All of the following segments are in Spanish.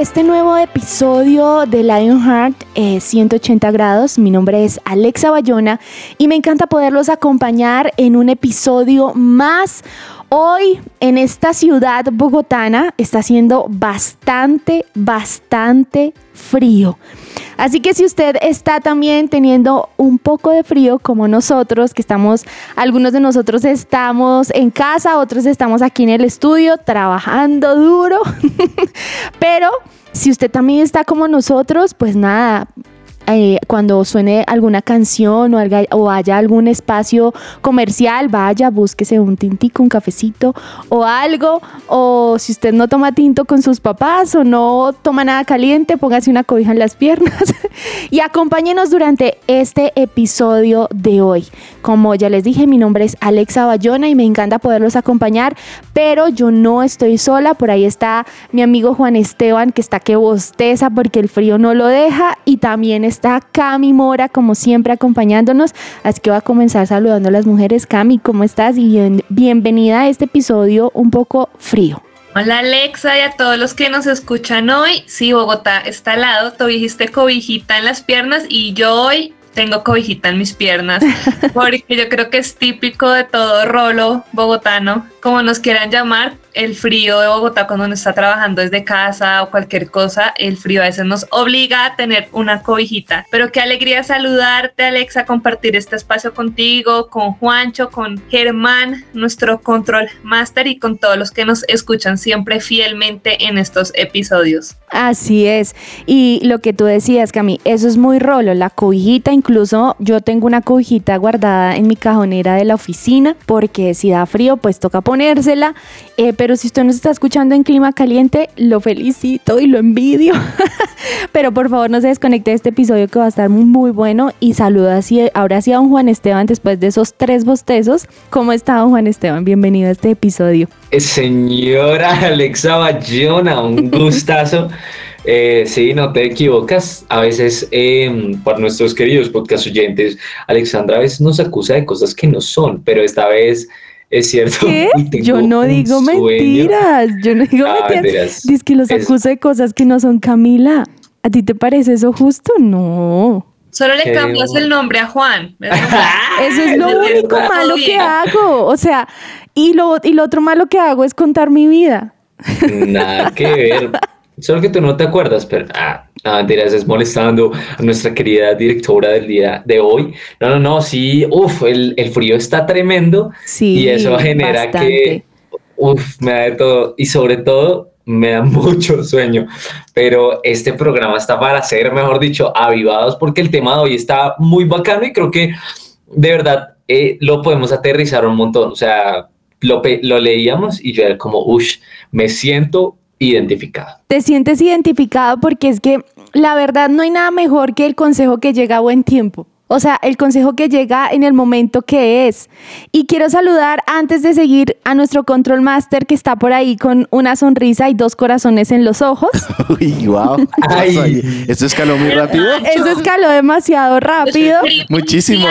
este nuevo episodio de Lionheart 180 grados. Mi nombre es Alexa Bayona y me encanta poderlos acompañar en un episodio más. Hoy en esta ciudad bogotana está haciendo bastante, bastante frío. Así que si usted está también teniendo un poco de frío como nosotros, que estamos, algunos de nosotros estamos en casa, otros estamos aquí en el estudio trabajando duro, pero si usted también está como nosotros, pues nada, eh, cuando suene alguna canción o, o, haya algún espacio comercial, vaya, búsquese un tintico, un cafecito o algo. O si usted no toma tinto con sus papás o no toma nada caliente, póngase una cobija en las piernas y acompáñenos durante este episodio de hoy. Como ya les dije, mi nombre es Alexa Bayona y me encanta poderlos acompañar, pero yo no estoy sola. Por ahí está mi amigo Juan Esteban, que está que bosteza porque el frío no lo deja y también está está Cami Mora, como siempre, acompañándonos. Así que voy a comenzar saludando a las mujeres. Cami, ¿cómo estás? Y bienvenida a este episodio un poco frío. Hola Alexa y a todos los que nos escuchan hoy. Sí, Bogotá está al lado. Tú dijiste cobijita en las piernas y yo hoy tengo cobijita en mis piernas, porque yo creo que es típico de todo rolo bogotano, como nos quieran llamar, el frío de Bogotá cuando uno está trabajando desde casa o cualquier cosa, el frío a veces nos obliga a tener una cobijita. Pero qué alegría saludarte, Alexa, compartir este espacio contigo, con Juancho, con Germán, nuestro control master y con todos los que nos escuchan siempre fielmente en estos episodios. Así es. Y lo que tú decías, Cami, eso es muy rolo, la cobijita, incluso yo tengo una cobijita guardada en mi cajonera de la oficina porque si da frío, pues toca ponérsela. Eh, pero si usted nos está escuchando en clima caliente, lo felicito y lo envidio. pero por favor no se desconecte de este episodio que va a estar muy bueno y saluda así, ahora sí a don Juan Esteban después de esos tres bostezos. ¿Cómo está don Juan Esteban? Bienvenido a este episodio. Eh, señora Alexa Bayona, un gustazo. Eh, sí, no te equivocas. A veces, em, por nuestros queridos podcast oyentes, Alexandra a veces nos acusa de cosas que no son, pero esta vez es cierto. ¿Qué? Yo no digo mentiras. Yo no digo ah, mentiras. Dice que los acusa de cosas que no son Camila. ¿A ti te parece eso justo? No. Solo le cambias el nombre a Juan. eso es lo único malo que hago. O sea, y lo, y lo otro malo que hago es contar mi vida. Nada que ver. Solo que tú no te acuerdas, pero ah, no, es molestando a nuestra querida directora del día de hoy. No, no, no, sí, uff, el, el, frío está tremendo sí, y eso genera que, uff, me da de todo y sobre todo me da mucho sueño, pero este programa está para ser, mejor dicho, avivados porque el tema de hoy está muy bacano y creo que de verdad eh, lo podemos aterrizar un montón, o sea, lo, lo leíamos y yo era como, uff, me siento identificado. Te sientes identificado porque es que la verdad no hay nada mejor que el consejo que llega a buen tiempo. O sea, el consejo que llega en el momento que es. Y quiero saludar antes de seguir a nuestro control master que está por ahí con una sonrisa y dos corazones en los ojos. Uy, wow. Ay, ¿Esto escaló muy rápido? Eso escaló demasiado rápido. Muchísimo.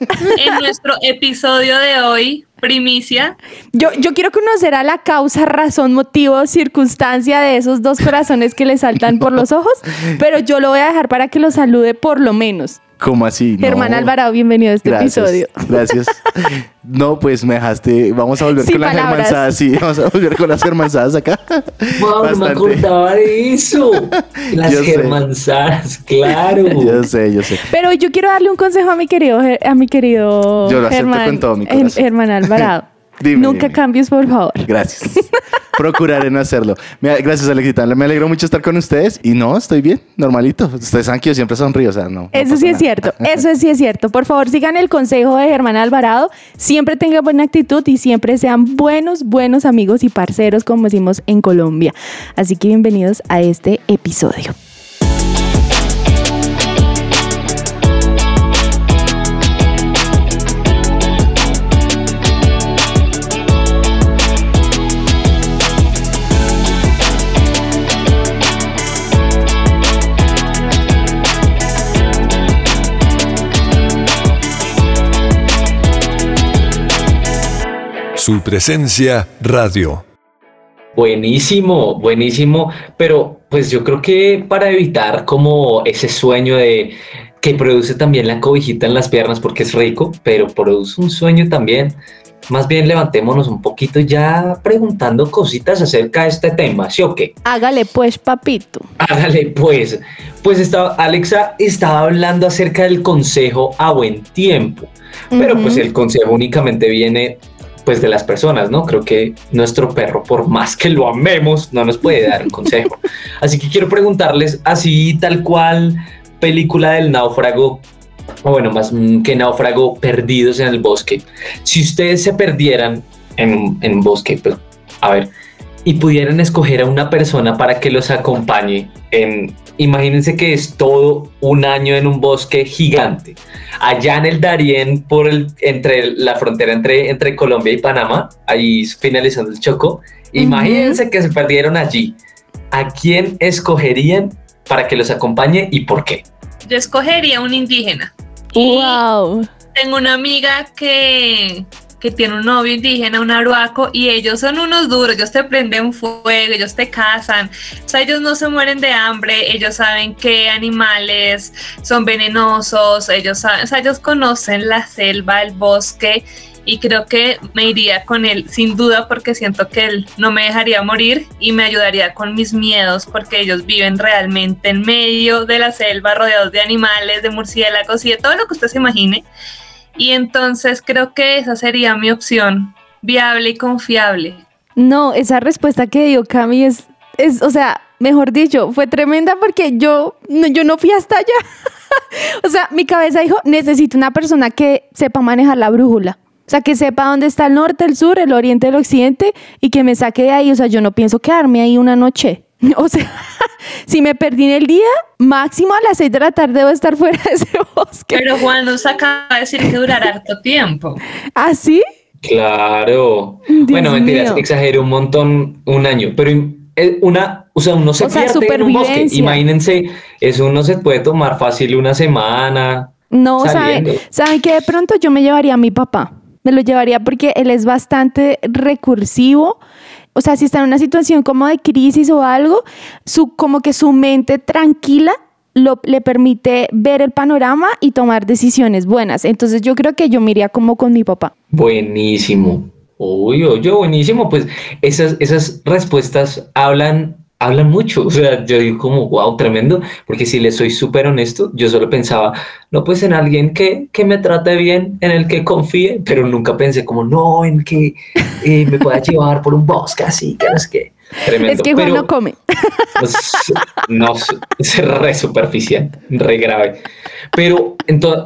En nuestro episodio de hoy primicia. Yo, yo quiero conocer a la causa, razón, motivo, circunstancia de esos dos corazones que le saltan por los ojos, pero yo lo voy a dejar para que lo salude por lo menos. ¿Cómo así? Germán Alvarado, bienvenido a este episodio. Gracias. No, pues me dejaste. Vamos a volver con las germanzadas. Sí, vamos a volver con las germanzadas acá. Wow, no me acordaba de eso. Las germanzadas, claro. Yo sé, yo sé. Pero yo quiero darle un consejo a mi querido, a mi querido yo lo Germán, con todo mi corazón. Germán Alvarado. Nunca cambies, por favor. Gracias. procuraré no hacerlo. Gracias, Alexita. Me alegro mucho estar con ustedes. Y no, estoy bien, normalito. Ustedes saben que yo siempre sonrío, o sea, no. Eso sí es cierto, eso sí es cierto. Por favor, sigan el consejo de Germán Alvarado. Siempre tengan buena actitud y siempre sean buenos, buenos amigos y parceros, como decimos en Colombia. Así que bienvenidos a este episodio. Su presencia radio. Buenísimo, buenísimo, pero pues yo creo que para evitar como ese sueño de que produce también la cobijita en las piernas porque es rico, pero produce un sueño también. Más bien levantémonos un poquito ya preguntando cositas acerca de este tema, ¿sí o qué? Hágale pues, papito. Hágale pues. Pues estaba, Alexa estaba hablando acerca del consejo a buen tiempo, pero pues el consejo únicamente viene pues de las personas, ¿no? Creo que nuestro perro, por más que lo amemos, no nos puede dar un consejo. Así que quiero preguntarles así tal cual película del náufrago, o bueno, más que náufrago, perdidos en el bosque. Si ustedes se perdieran en un, en bosque, pues, a ver, y pudieran escoger a una persona para que los acompañe en, imagínense que es todo un año en un bosque gigante, allá en el Darién, por el, entre la frontera entre, entre Colombia y Panamá, ahí finalizando el Choco, imagínense que se perdieron allí. ¿A quién escogerían para que los acompañe y por qué? Yo escogería un indígena. Wow. tengo una amiga que que tiene un novio indígena, un aruaco, y ellos son unos duros, ellos te prenden fuego, ellos te cazan, o sea, ellos no se mueren de hambre, ellos saben qué animales son venenosos, ellos saben, o sea, ellos conocen la selva, el bosque, y creo que me iría con él sin duda porque siento que él no me dejaría morir y me ayudaría con mis miedos porque ellos viven realmente en medio de la selva rodeados de animales, de murciélagos y de todo lo que usted se imagine. Y entonces creo que esa sería mi opción, viable y confiable. No, esa respuesta que dio Cami es, es o sea, mejor dicho, fue tremenda porque yo, yo no fui hasta allá. o sea, mi cabeza dijo, necesito una persona que sepa manejar la brújula. O sea, que sepa dónde está el norte, el sur, el oriente, el occidente y que me saque de ahí. O sea, yo no pienso quedarme ahí una noche. O sea, si me perdí en el día, máximo a las 6 de la tarde debo estar fuera de ese bosque. Pero Juan nos acaba de decir que durará harto tiempo. ¿Ah, sí? Claro. bueno, mentiras, exagero un montón, un año, pero una, o sea, uno se pierde en un bosque. Imagínense, eso uno se puede tomar fácil una semana. No, ¿saben ¿sabe que de pronto yo me llevaría a mi papá? Me lo llevaría porque él es bastante recursivo o sea, si está en una situación como de crisis o algo, su, como que su mente tranquila lo, le permite ver el panorama y tomar decisiones buenas. Entonces yo creo que yo me iría como con mi papá. Buenísimo. Uy, oye, buenísimo. Pues esas, esas respuestas hablan hablan mucho. O sea, yo digo como, wow, tremendo, porque si le soy súper honesto, yo solo pensaba, no, pues en alguien que, que me trate bien, en el que confíe, pero nunca pensé como, no, en que eh, me pueda llevar por un bosque así, que no es que. Tremendo. Es que Juan no come. No, es re superficial, re grave. Pero,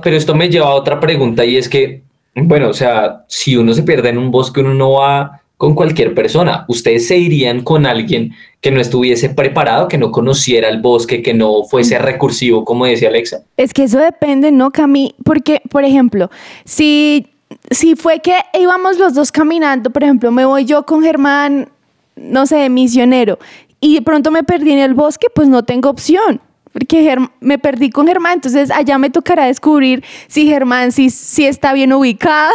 pero esto me lleva a otra pregunta y es que, bueno, o sea, si uno se pierde en un bosque, uno no va con cualquier persona. Ustedes se irían con alguien que no estuviese preparado, que no conociera el bosque, que no fuese recursivo, como decía Alexa. Es que eso depende, ¿no, Cami? Porque, por ejemplo, si, si fue que íbamos los dos caminando, por ejemplo, me voy yo con Germán, no sé, misionero, y de pronto me perdí en el bosque, pues no tengo opción porque me perdí con Germán, entonces allá me tocará descubrir si Germán sí, si está bien ubicado,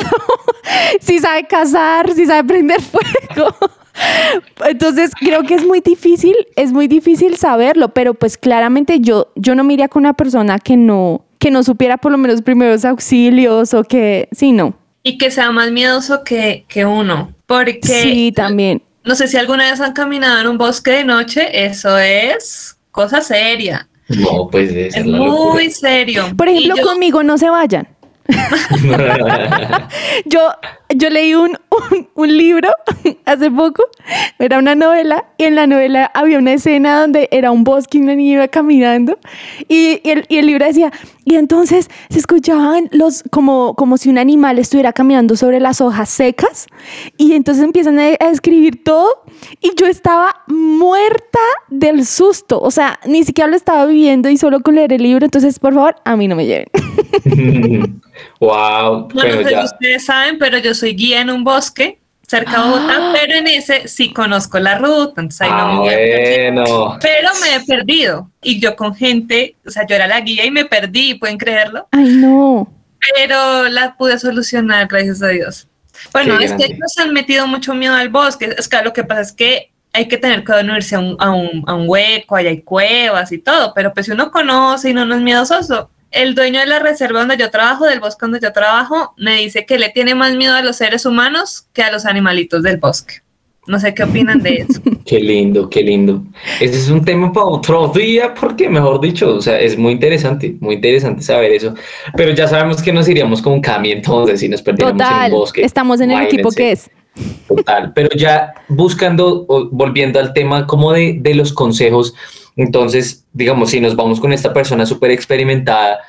si sabe cazar, si sabe prender fuego. Entonces creo que es muy difícil, es muy difícil saberlo, pero pues claramente yo, yo no me iría con una persona que no, que no supiera por lo menos primeros auxilios o que, sí, no. Y que sea más miedoso que, que uno, porque... Sí, también. No sé si alguna vez han caminado en un bosque de noche, eso es cosa seria. No, pues es muy serio. Por ejemplo, conmigo no se vayan. yo, yo leí un, un, libro hace poco, era una novela, y en la novela había una escena donde era un bosque y una niña iba caminando, y, el, y el, libro decía, y entonces se escuchaban los, como, como si un animal estuviera caminando sobre las hojas secas, y entonces empiezan a, a escribir todo, y yo estaba muerta del susto, o sea, ni siquiera lo estaba viviendo y solo con leer el libro, entonces por favor, a mí no me lleven. wow. No, sé si ustedes saben, pero yo soy guía en un bosque cerca de Bogotá, ah. pero en ese sí conozco la ruta, entonces ahí no me ah, bueno. Pero me he perdido y yo con gente, o sea, yo era la guía y me perdí, ¿pueden creerlo? Ay, no. Pero la pude solucionar, gracias a Dios. Bueno, es que nos han metido mucho miedo al bosque. Es que lo que pasa es que hay que tener cuidado no irse a un, a un, a un hueco, allá hay cuevas y todo, pero pues si uno conoce y no, no es miedoso, el dueño de la reserva donde yo trabajo, del bosque donde yo trabajo, me dice que le tiene más miedo a los seres humanos que a los animalitos del bosque. No sé qué opinan de eso. Qué lindo, qué lindo. Ese es un tema para otro día, porque mejor dicho, o sea, es muy interesante, muy interesante saber eso. Pero ya sabemos que nos iríamos con un cambio entonces si nos perdiéramos en un bosque. Estamos en el equipo que es. Total, pero ya buscando, volviendo al tema como de, de los consejos, entonces, digamos, si nos vamos con esta persona súper experimentada,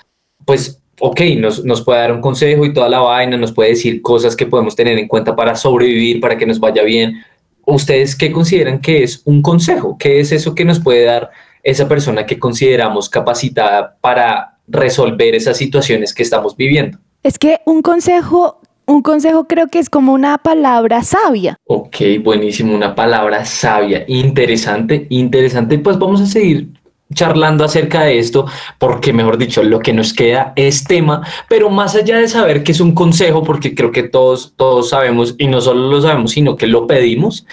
pues, ok, nos, nos puede dar un consejo y toda la vaina, nos puede decir cosas que podemos tener en cuenta para sobrevivir, para que nos vaya bien. ¿Ustedes qué consideran que es un consejo? ¿Qué es eso que nos puede dar esa persona que consideramos capacitada para resolver esas situaciones que estamos viviendo? Es que un consejo un consejo creo que es como una palabra sabia. Ok, buenísimo, una palabra sabia, interesante, interesante. Pues vamos a seguir charlando acerca de esto, porque mejor dicho, lo que nos queda es tema, pero más allá de saber que es un consejo, porque creo que todos, todos sabemos, y no solo lo sabemos, sino que lo pedimos,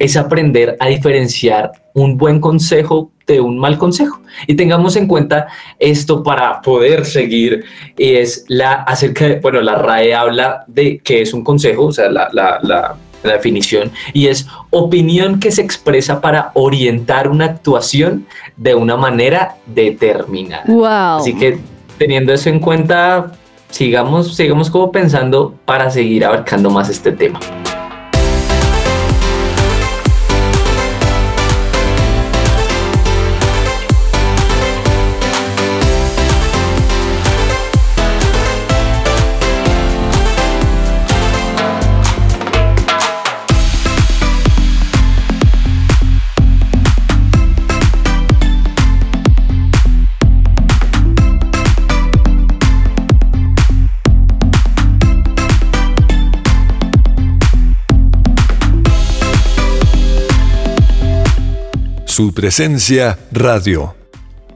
es aprender a diferenciar un buen consejo de un mal consejo. Y tengamos en cuenta esto para poder seguir, es la acerca de, bueno, la RAE habla de que es un consejo, o sea, la, la, la, la definición, y es opinión que se expresa para orientar una actuación de una manera determinada. Wow. Así que teniendo eso en cuenta, sigamos, sigamos como pensando para seguir abarcando más este tema. Su presencia radio.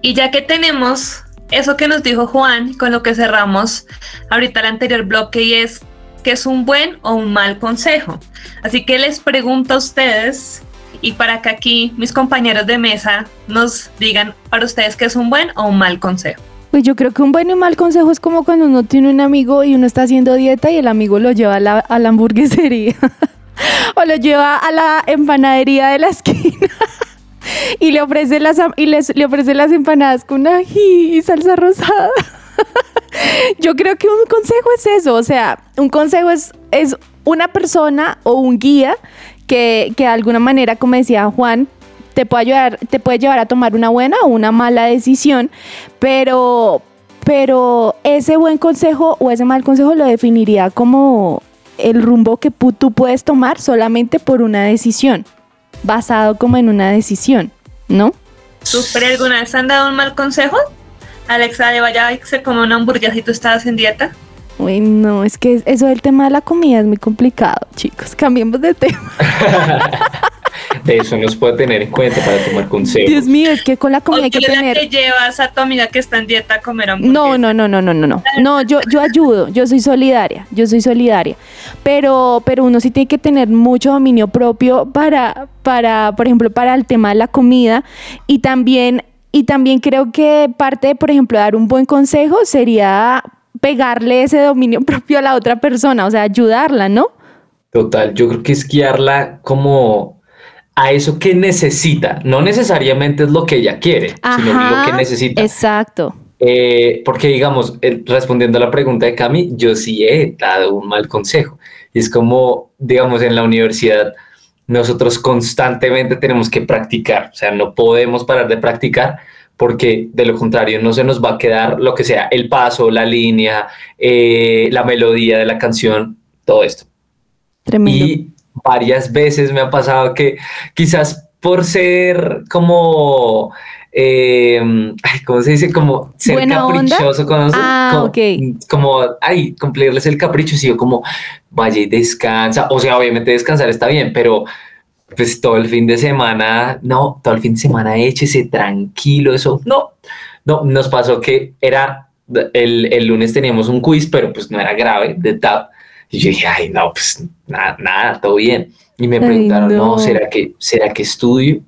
Y ya que tenemos eso que nos dijo Juan, con lo que cerramos ahorita el anterior bloque, y es que es un buen o un mal consejo. Así que les pregunto a ustedes, y para que aquí mis compañeros de mesa nos digan para ustedes que es un buen o un mal consejo. Pues yo creo que un buen y mal consejo es como cuando uno tiene un amigo y uno está haciendo dieta y el amigo lo lleva a la, a la hamburguesería o lo lleva a la empanadería de la esquina y le ofrece las, y les, le ofrece las empanadas con ají y salsa rosada. Yo creo que un consejo es eso, o sea, un consejo es, es una persona o un guía que, que de alguna manera, como decía Juan, te puede ayudar, te puede llevar a tomar una buena o una mala decisión, pero, pero ese buen consejo o ese mal consejo lo definiría como el rumbo que tú puedes tomar solamente por una decisión basado como en una decisión, ¿no? ¿Tú, alguna vez han dado un mal consejo? Alexa, de vaya a se come una hamburguesa y tú estabas en dieta. Uy, no, es que eso del tema de la comida es muy complicado, chicos. Cambiemos de tema. de eso nos puede tener en cuenta para tomar consejos. Dios mío, es que con la comida hay que tener. que llevas a tu amiga que está en dieta a comer hamburguesa? No, no, no, no, no, no, no. No, yo, yo ayudo, yo soy solidaria, yo soy solidaria. Pero, pero uno sí tiene que tener mucho dominio propio para, para, por ejemplo, para el tema de la comida y también y también creo que parte por ejemplo, dar un buen consejo sería pegarle ese dominio propio a la otra persona, o sea, ayudarla, ¿no? Total, yo creo que es guiarla como a eso que necesita, no necesariamente es lo que ella quiere, sino lo que necesita. Exacto. Eh, porque digamos, respondiendo a la pregunta de Cami, yo sí he dado un mal consejo. Y es como, digamos, en la universidad, nosotros constantemente tenemos que practicar, o sea, no podemos parar de practicar porque de lo contrario no se nos va a quedar lo que sea, el paso, la línea, eh, la melodía de la canción, todo esto. Tremendo. Y varias veces me ha pasado que quizás por ser como eh, ¿cómo se dice? Como ser caprichoso con ah, como, como, ay, cumplirles el capricho, si yo como, vaya y descansa, o sea, obviamente descansar está bien, pero pues todo el fin de semana, no, todo el fin de semana échese tranquilo, eso, no, no, nos pasó que era, el, el lunes teníamos un quiz, pero pues no era grave, de TAP, y yo dije, ay, no, pues nada, nada, todo bien. Y me preguntaron, no. ¿será que, ¿será que estudio?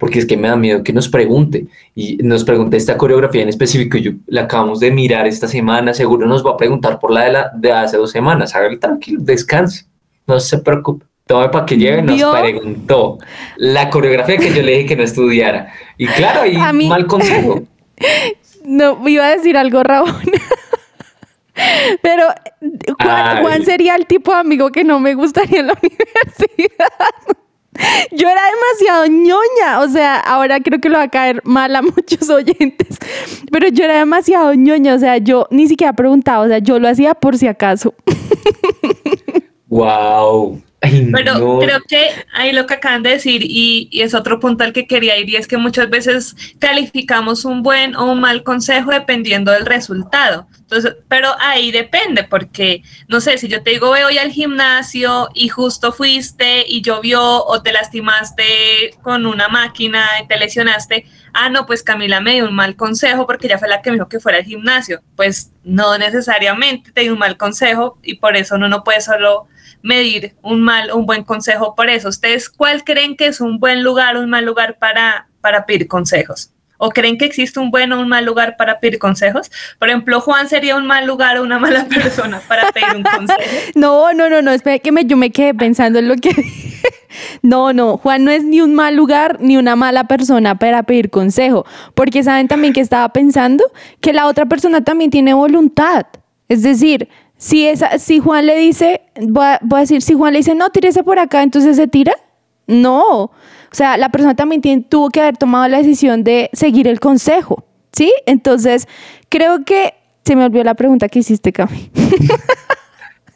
porque es que me da miedo que nos pregunte. Y nos pregunte esta coreografía en específico, yo la acabamos de mirar esta semana, seguro nos va a preguntar por la de, la, de hace dos semanas. Hágale tranquilo, descanse, no se preocupe. Tome para que lleve, nos preguntó la coreografía que yo le dije que no estudiara. Y claro, y mal consejo. No, iba a decir algo, Raúl. Pero Juan, Juan, sería el tipo de amigo que no me gustaría en la universidad. Yo era demasiado ñoña, o sea, ahora creo que lo va a caer mal a muchos oyentes, pero yo era demasiado ñoña, o sea, yo ni siquiera preguntaba, o sea, yo lo hacía por si acaso. Wow. Pero creo que ahí lo que acaban de decir, y, y, es otro punto al que quería ir, y es que muchas veces calificamos un buen o un mal consejo dependiendo del resultado. Entonces, pero ahí depende, porque no sé, si yo te digo, voy al gimnasio y justo fuiste y llovió o te lastimaste con una máquina y te lesionaste, ah, no, pues Camila me dio un mal consejo porque ella fue la que me dijo que fuera al gimnasio. Pues no necesariamente te dio un mal consejo y por eso uno no puede solo medir un mal un buen consejo por eso. ¿Ustedes cuál creen que es un buen lugar un mal lugar para, para pedir consejos? ¿O creen que existe un buen o un mal lugar para pedir consejos? Por ejemplo, Juan sería un mal lugar o una mala persona para pedir un consejo. no, no, no, no, espera que me, yo me quedé pensando en lo que No, no, Juan no es ni un mal lugar ni una mala persona para pedir consejo, porque saben también que estaba pensando que la otra persona también tiene voluntad. Es decir, si, esa, si Juan le dice, voy a, decir, si Juan le dice, no, tírese por acá, entonces se tira. No, o sea, la persona también tuvo que haber tomado la decisión de seguir el consejo, ¿sí? Entonces, creo que se me olvidó la pregunta que hiciste, Cami.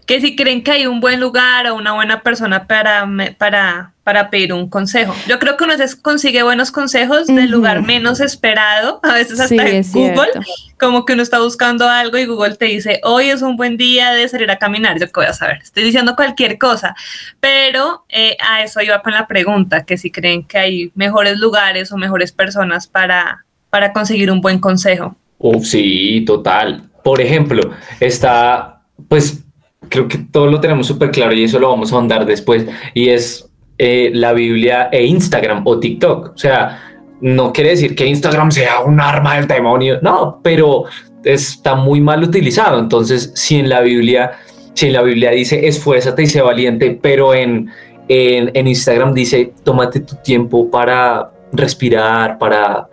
que si creen que hay un buen lugar o una buena persona para, para, para pedir un consejo. Yo creo que uno se consigue buenos consejos del lugar menos esperado, a veces hasta en Google, como que uno está buscando algo y Google te dice, hoy es un buen día de salir a caminar, yo qué voy a saber, estoy diciendo cualquier cosa, pero eh, a eso iba con la pregunta, que si creen que hay mejores lugares o mejores personas para, para conseguir un buen consejo. Uf, sí, total. Por ejemplo, está, pues creo que todo lo tenemos súper claro y eso lo vamos a andar después, y es eh, la Biblia e Instagram o TikTok. O sea, no quiere decir que Instagram sea un arma del demonio, no, pero está muy mal utilizado. Entonces, si en la Biblia, si en la Biblia dice esfuérzate y sé valiente, pero en, en, en Instagram dice tómate tu tiempo para respirar, para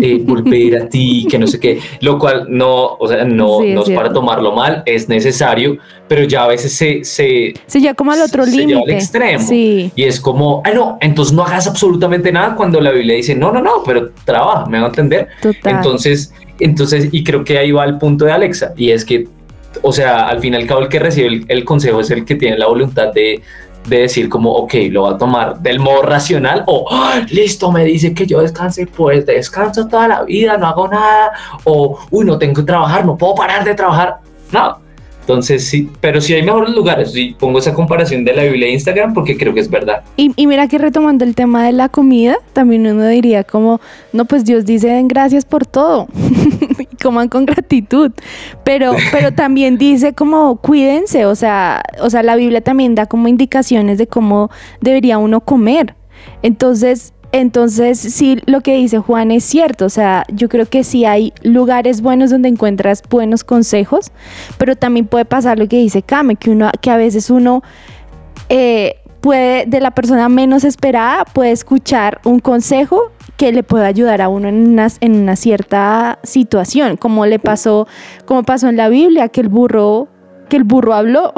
eh, volver a ti, que no sé qué, lo cual no, o sea, no, no es, para tomarlo mal, es necesario, pero ya a veces se... Se, se lleva como al otro límite. al extremo. Y es como, ah, no, entonces no hagas absolutamente nada cuando la Biblia dice, no, no, no, pero trabaja, me van a entender. Entonces, entonces, y creo que ahí va el punto de Alexa, y es que, o sea, al fin y al cabo el que recibe el consejo es el que tiene la voluntad de de decir como, ok, lo va a tomar del modo racional o, listo, me dice que yo descanse, pues descanso toda la vida, no hago nada, o, uy, no tengo que trabajar, no puedo parar de trabajar. No, entonces sí, pero sí hay mejores lugares. Y pongo esa comparación de la Biblia e Instagram porque creo que es verdad. Y, y, mira que retomando el tema de la comida, también uno diría como, no, pues Dios dice den gracias por todo coman con gratitud. Pero, pero también dice como cuídense, o sea, o sea, la Biblia también da como indicaciones de cómo debería uno comer. Entonces, entonces, sí, lo que dice Juan es cierto, o sea, yo creo que sí hay lugares buenos donde encuentras buenos consejos, pero también puede pasar lo que dice Kame, que, uno, que a veces uno eh, puede, de la persona menos esperada, puede escuchar un consejo que le puede ayudar a uno en una, en una cierta situación, como le pasó, como pasó en la Biblia, que el burro que el burro habló.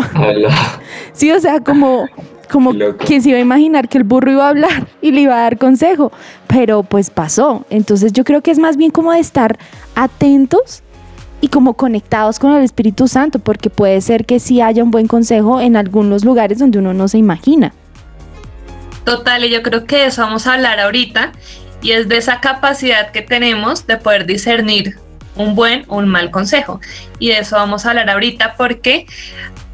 sí, o sea, como, como quien se iba a imaginar que el burro iba a hablar y le iba a dar consejo, pero pues pasó. Entonces yo creo que es más bien como de estar atentos y como conectados con el Espíritu Santo, porque puede ser que sí haya un buen consejo en algunos lugares donde uno no se imagina. Total, y yo creo que eso vamos a hablar ahorita, y es de esa capacidad que tenemos de poder discernir un buen o un mal consejo. Y de eso vamos a hablar ahorita porque,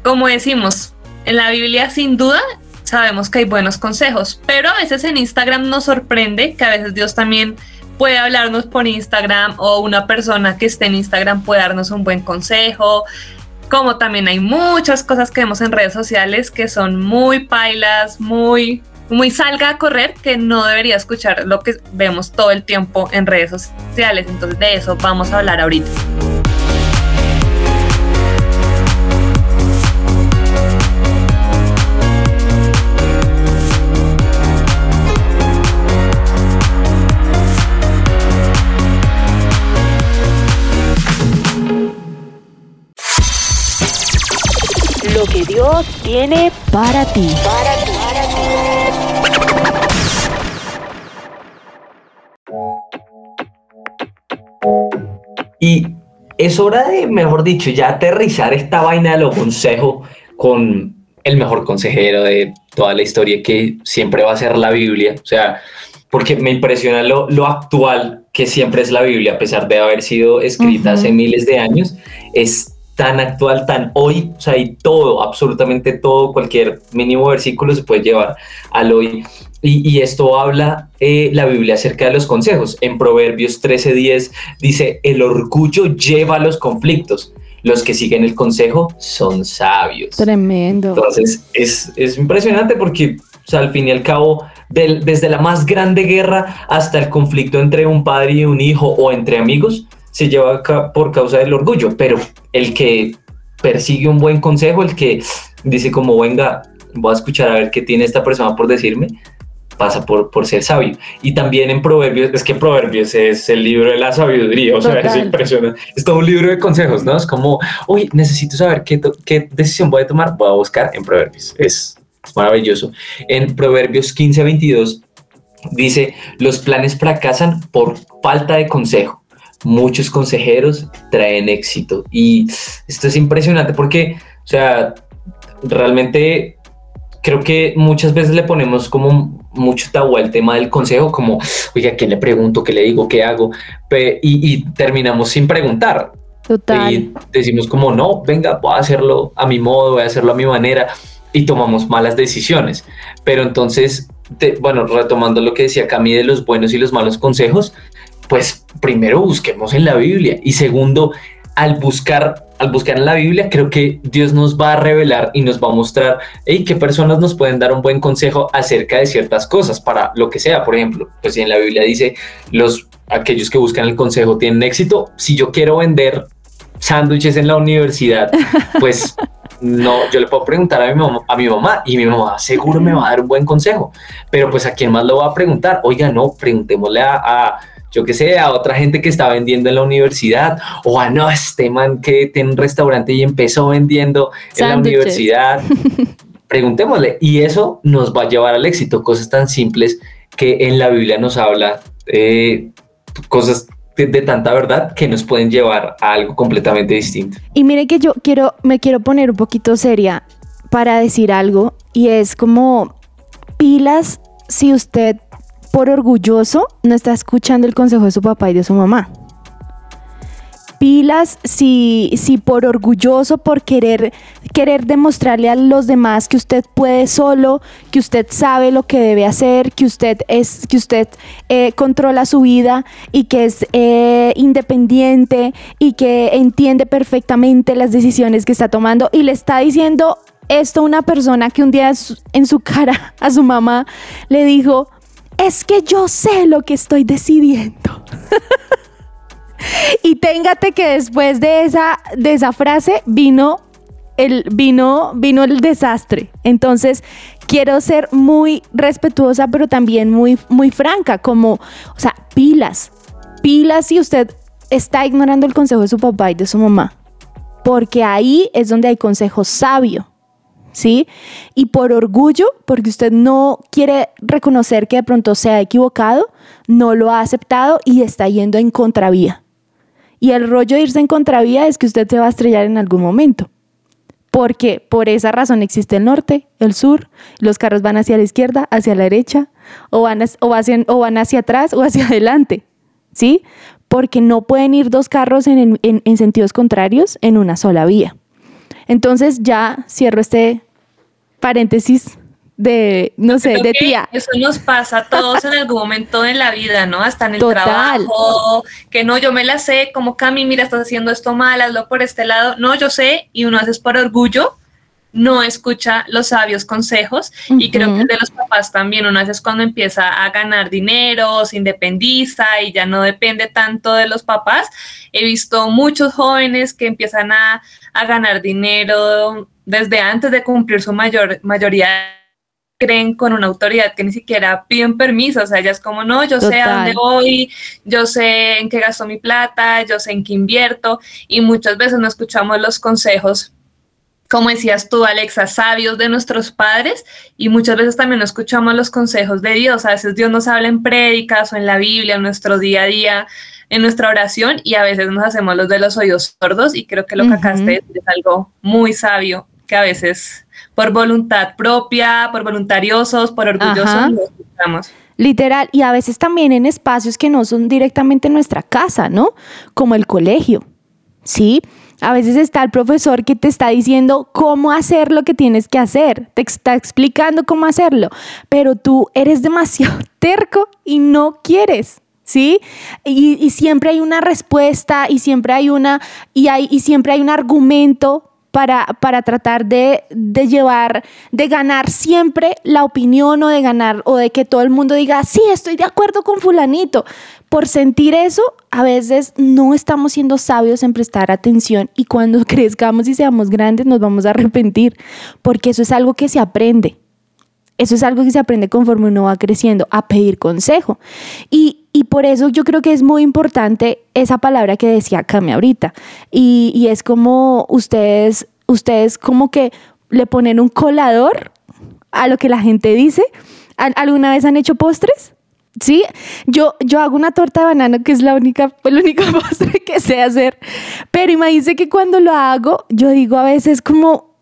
como decimos, en la Biblia sin duda sabemos que hay buenos consejos, pero a veces en Instagram nos sorprende que a veces Dios también puede hablarnos por Instagram o una persona que esté en Instagram puede darnos un buen consejo. Como también hay muchas cosas que vemos en redes sociales que son muy pailas, muy, muy salga a correr, que no debería escuchar lo que vemos todo el tiempo en redes sociales. Entonces de eso vamos a hablar ahorita. que Dios tiene para ti. Y es hora de, mejor dicho, ya aterrizar esta vaina de los consejos con el mejor consejero de toda la historia, que siempre va a ser la Biblia. O sea, porque me impresiona lo, lo actual que siempre es la Biblia, a pesar de haber sido escrita hace miles de años, es tan actual, tan hoy, o sea, y todo, absolutamente todo, cualquier mínimo versículo se puede llevar al hoy. Y, esto habla eh, la Biblia acerca de los consejos. En Proverbios 13:10 dice, el orgullo lleva a los conflictos. Los que siguen el consejo son sabios. Tremendo. Entonces, es, es impresionante porque, o sea, al fin y al cabo, desde la más grande guerra hasta el conflicto entre un padre y un hijo o entre amigos, se lleva por causa del orgullo, pero el que persigue un buen consejo, el que dice como, venga, voy a escuchar a ver qué tiene esta persona por decirme, pasa por, por ser sabio. Y también en Proverbios, es que Proverbios es el libro de la sabiduría, o sea, es impresionante. Es todo un libro de consejos, ¿no? Es como, uy, necesito saber qué, qué decisión voy a tomar, voy a buscar en Proverbios. Es maravilloso. En Proverbios 15, 22 dice, los planes fracasan por falta de consejo muchos consejeros traen éxito. Y esto es impresionante porque, o sea, realmente creo que muchas veces le ponemos como mucho tabú al tema del consejo, como, oiga, ¿qué le pregunto? ¿Qué le digo? ¿Qué hago? y, terminamos sin preguntar. Total. Y decimos como, no, venga, voy a hacerlo a mi modo, voy a hacerlo a mi manera y tomamos malas decisiones. Pero entonces, bueno, retomando lo que decía Cami de los buenos y los malos consejos, pues primero busquemos en la Biblia y segundo, al buscar, al buscar en la Biblia, creo que Dios nos va a revelar y nos va a mostrar hey, qué personas nos pueden dar un buen consejo acerca de ciertas cosas para lo que sea. Por ejemplo, pues si en la Biblia dice los aquellos que buscan el consejo tienen éxito. Si yo quiero vender sándwiches en la universidad, pues no, yo le puedo preguntar a mi, mamá, a mi mamá y mi mamá seguro me va a dar un buen consejo. Pero pues a quién más lo va a preguntar? Oiga, no, preguntémosle a yo que sé, a otra gente que está vendiendo en la universidad, o a no, este man que tiene un restaurante y empezó vendiendo en la universidad. Preguntémosle, y eso nos va a llevar al éxito, cosas tan simples que en la Biblia nos habla, eh, cosas de, tanta verdad que nos pueden llevar a algo completamente distinto. Y mire que yo quiero, me quiero poner un poquito seria para decir algo, y es como pilas si usted por orgulloso no está escuchando el consejo de su papá y de su mamá. Pilas si, si por orgulloso, por querer, querer demostrarle a los demás que usted puede solo, que usted sabe lo que debe hacer, que usted, es, que usted eh, controla su vida y que es eh, independiente y que entiende perfectamente las decisiones que está tomando y le está diciendo esto a una persona que un día en su cara a su mamá le dijo, es que yo sé lo que estoy decidiendo. y téngate que después de esa, de esa frase vino el, vino, vino el desastre. Entonces, quiero ser muy respetuosa, pero también muy, muy franca, como, o sea, pilas, pilas si usted está ignorando el consejo de su papá y de su mamá. porque ahí es donde hay consejo sabio. ¿Sí? Y por orgullo, porque usted no quiere reconocer que de pronto se ha equivocado, no lo ha aceptado y está yendo en contravía. Y el rollo de irse en contravía es que usted se va a estrellar en algún momento. Porque por esa razón existe el norte, el sur, los carros van hacia la izquierda, hacia la derecha, o van, o hacia, o van hacia atrás o hacia adelante. ¿Sí? Porque no pueden ir dos carros en, en sentidos contrarios en una sola vía. Entonces ya cierro este paréntesis de, no sé, de tía. Eso nos pasa a todos en algún momento en la vida, ¿no? Hasta en el trabajo, que no, yo me la sé, como Cami, mira, estás haciendo esto mal, hazlo por este lado. No, yo sé, y uno hace por orgullo, no escucha los sabios consejos, y creo que de los papás también, uno hace cuando empieza a ganar dinero, se independiza y ya no depende tanto de los papás. He visto muchos jóvenes que empiezan a, a ganar dinero desde antes de cumplir su mayor, mayoría creen con una autoridad que ni siquiera piden permiso, o sea, ya es como, no, yo sé a dónde voy, yo sé en qué gasto mi plata, yo sé en qué invierto, y muchas veces no escuchamos los consejos, como decías tú, Alexa, sabios de nuestros padres, y muchas veces también no escuchamos los consejos de Dios, a veces Dios nos habla en prédicas o en la Biblia, en nuestro día a día, en nuestra oración, y a veces nos hacemos los de los oídos sordos, y creo que lo que acá es algo muy sabio, que a veces por voluntad propia, por voluntariosos, por orgullosos, Literal, y a veces también en espacios que no son directamente nuestra casa, ¿no? Como el colegio, ¿sí? A veces está el profesor que te está diciendo cómo hacer lo que tienes que hacer, te está explicando cómo hacerlo, pero tú eres demasiado terco y no quieres. ¿Sí? Y, siempre hay una respuesta y siempre hay una, y, hay, y siempre hay un argumento para, tratar de, llevar, de ganar siempre la opinión o de ganar, o de que todo el mundo diga, sí, estoy de acuerdo con fulanito. Por sentir eso, a veces no estamos siendo sabios en prestar atención y cuando crezcamos y seamos grandes nos vamos a arrepentir, porque eso es algo que se aprende. Eso es algo que se aprende conforme uno va creciendo, a pedir consejo. Y, por eso yo creo que es muy importante esa palabra que decía Cami ahorita. Y, y es como ustedes, ustedes como que le ponen un colador a lo que la gente dice. ¿Alguna vez han hecho postres? Sí, yo, yo hago una torta de banano que es la única, el único postre que sé hacer. Pero imagínense que cuando lo hago, yo digo a veces como,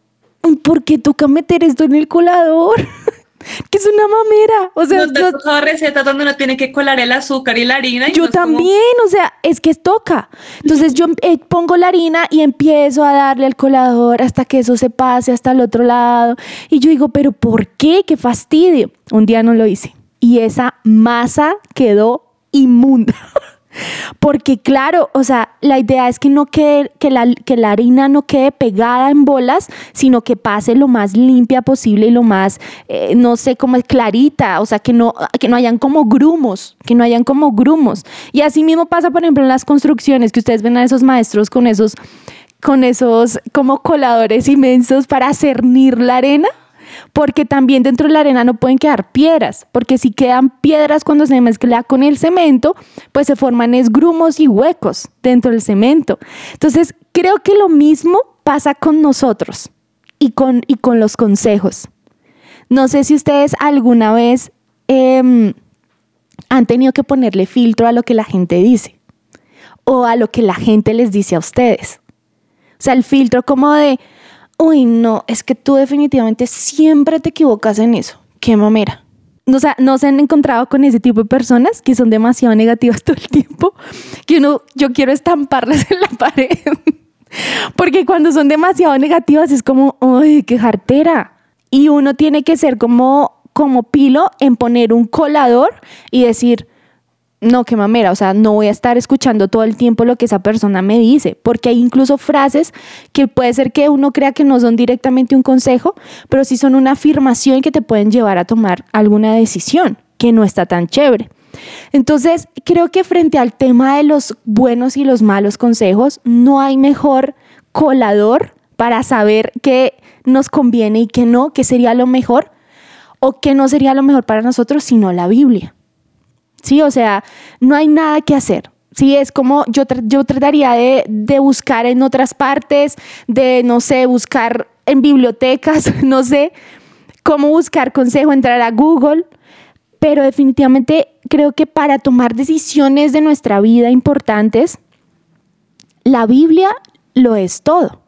¿por qué toca meter esto en el colador? que es una mamera. O sea, no yo, recetas donde uno tiene que colar el azúcar y la harina. yo también, o sea, es que toca. Entonces yo eh, pongo la harina y empiezo a darle al colador hasta que eso se pase hasta el otro lado. Y yo digo, pero ¿por qué? ¡Qué fastidio! Un día no lo hice. Y esa masa quedó inmunda. Porque claro, o sea, la idea es que no quede, que la, que la harina no quede pegada en bolas, sino que pase lo más limpia posible y lo más, eh, no sé, como clarita, o sea, que no, que no hayan como grumos, que no hayan como grumos. Y así mismo pasa, por ejemplo, en las construcciones, que ustedes ven a esos maestros con esos, con esos como coladores inmensos para cernir la arena porque también dentro de la arena no pueden quedar piedras, porque si quedan piedras cuando se mezcla con el cemento, pues se forman esgrumos y huecos dentro del cemento. Entonces, creo que lo mismo pasa con nosotros y con, y con los consejos. No sé si ustedes alguna vez em, han tenido que ponerle filtro a lo que la gente dice o a lo que la gente les dice a ustedes. O sea, el filtro como de, uy, no, es que tú definitivamente siempre te equivocas en eso. Qué mamera. O sea, no se han encontrado con ese tipo de personas que son demasiado negativas todo el tiempo, que uno, yo quiero estamparlas en la pared. Porque cuando son demasiado negativas es como, uy, qué jartera. Y uno tiene que ser como, como pilo en poner un colador y decir, no, qué mamera, o sea, no voy a estar escuchando todo el tiempo lo que esa persona me dice, porque hay incluso frases que puede ser que uno crea que no son directamente un consejo, pero sí son una afirmación que te pueden llevar a tomar alguna decisión que no está tan chévere. Entonces, creo que frente al tema de los buenos y los malos consejos, no hay mejor colador para saber qué nos conviene y qué no, qué sería lo mejor o qué no sería lo mejor para nosotros, sino la Biblia. Sí, o sea, no hay nada que hacer. Sí, es como yo, yo trataría de, de buscar en otras partes, de, no sé, buscar en bibliotecas, no sé, cómo buscar consejo, entrar a Google, pero definitivamente creo que para tomar decisiones de nuestra vida importantes, la Biblia lo es todo.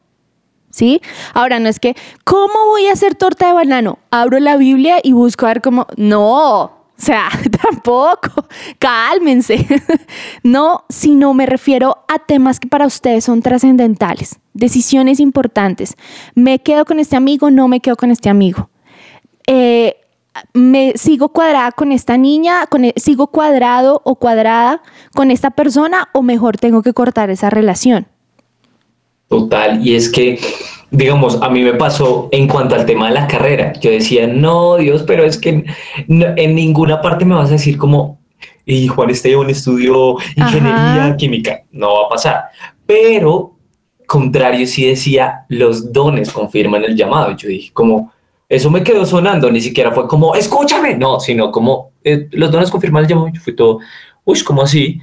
¿Sí? Ahora no es que, ¿cómo voy a hacer torta de banano? Abro la Biblia y busco a ver cómo. No, o sea, tampoco, cálmense. No, sino me refiero a temas que para ustedes son trascendentales, decisiones importantes. ¿Me quedo con este amigo? ¿No me quedo con este amigo? Eh, ¿Me sigo cuadrada con esta niña? Con, e, ¿Sigo cuadrado o cuadrada con esta persona? ¿O mejor tengo que cortar esa relación? Total, y es que, digamos, a mí me pasó en cuanto al tema de la carrera. Yo decía, no, Dios, pero es que en ninguna parte me vas a decir como, y Juan Esteban estudió ingeniería química. No va a pasar. Pero, contrario, sí decía, los dones confirman el llamado. Yo dije, como, eso me quedó sonando, ni siquiera fue como, escúchame, no, sino como, eh, los dones confirman el llamado. Yo fui todo, uy, ¿cómo así?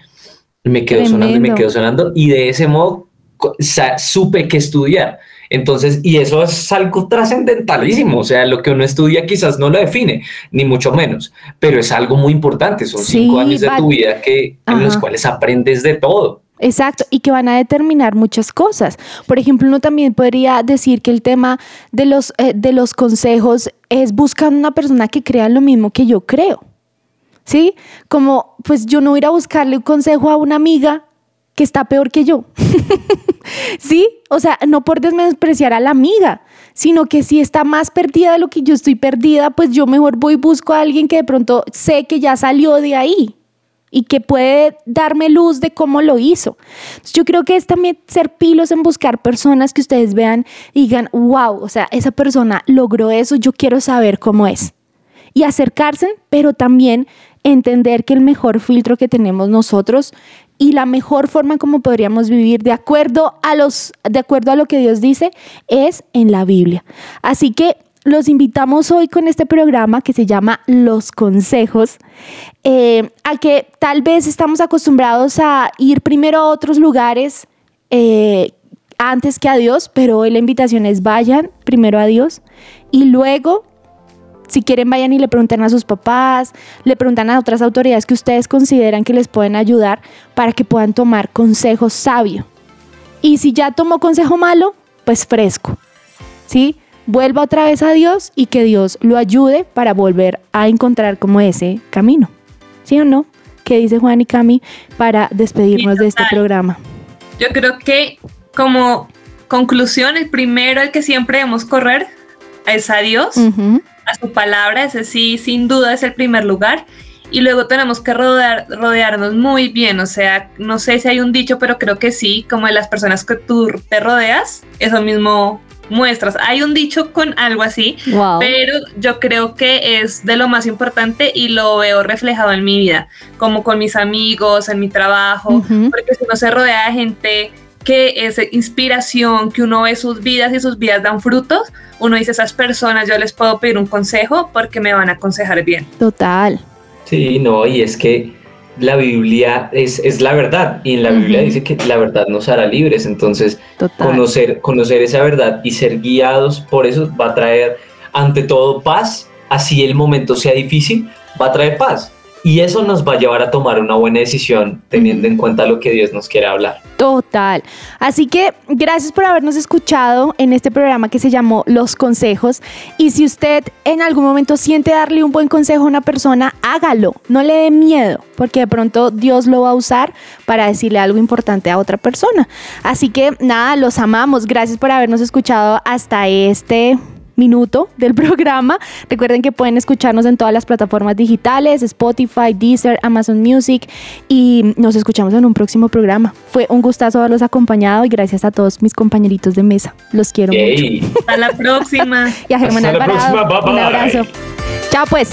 me quedó sonando y me quedó sonando. Y de ese modo supe que estudiar. Entonces, y eso es algo trascendentalísimo, o sea, lo que uno estudia quizás no lo define, ni mucho menos, pero es algo muy importante, son cinco años de tu vida que, en los cuales aprendes de todo. Exacto, y que van a determinar muchas cosas. Por ejemplo, uno también podría decir que el tema de los, eh, de los consejos es buscar una persona que crea lo mismo que yo creo. ¿Sí? Como, pues yo no voy a buscarle un consejo a una amiga que está peor que yo. ¿Sí? O sea, no por despreciar a la amiga, sino que si está más perdida de lo que yo estoy perdida, pues yo mejor voy y busco a alguien que de pronto sé que ya salió de ahí y que puede darme luz de cómo lo hizo. yo creo que es también ser pilos en buscar personas que ustedes vean y digan, wow, o sea, esa persona logró eso, yo quiero saber cómo es. Y acercarse, pero también entender que el mejor filtro que tenemos nosotros y la mejor forma como podríamos vivir de acuerdo a los de acuerdo a lo que Dios dice es en la Biblia. Así que los invitamos hoy con este programa que se llama Los Consejos, eh, a que tal vez estamos acostumbrados a ir primero a otros lugares eh, antes que a Dios, pero hoy la invitación es vayan primero a Dios y luego si quieren, vayan y le pregunten a sus papás, le preguntan a otras autoridades que ustedes consideran que les pueden ayudar para que puedan tomar consejo sabio. Y si ya tomó consejo malo, pues fresco. ¿Sí? Vuelva otra vez a Dios y que Dios lo ayude para volver a encontrar como ese camino. ¿Sí o no? ¿Qué dice Juan y Cami para despedirnos de este programa? Yo creo que como conclusión, el primero, el que siempre debemos correr, es a Dios a su palabra, ese sí, sin duda es el primer lugar. Y luego tenemos que rodear, rodearnos muy bien, o sea, no sé si hay un dicho, pero creo que sí, como de las personas que tú te rodeas, eso mismo muestras. Hay un dicho con algo así, pero yo creo que es de lo más importante y lo veo reflejado en mi vida, como con mis amigos, en mi trabajo, porque si uno se rodea de gente que es inspiración, que uno ve sus vidas y sus vidas dan frutos, uno dice, esas personas yo les puedo pedir un consejo porque me van a aconsejar bien. Total. Sí, no, y es que la Biblia es, es la verdad y en la Biblia dice que la verdad nos hará libres, entonces conocer, conocer esa verdad y ser guiados por eso va a traer ante todo paz, así el momento sea difícil, va a traer paz. Y eso nos va a llevar a tomar una buena decisión teniendo en cuenta lo que Dios nos quiere hablar. Total. Así que gracias por habernos escuchado en este programa que se llamó Los Consejos. Y si usted en algún momento siente darle un buen consejo a una persona, hágalo. No le dé miedo, porque de pronto Dios lo va a usar para decirle algo importante a otra persona. Así que nada, los amamos. Gracias por habernos escuchado hasta este minuto del programa. Recuerden que pueden escucharnos en todas las plataformas digitales, Spotify, Deezer, Amazon Music y nos escuchamos en un próximo programa. Fue un gustazo haberlos acompañado y gracias a todos mis compañeritos de mesa. Los quiero mucho. Hasta la próxima. y a Germán Alvarado. Un abrazo. Chao pues.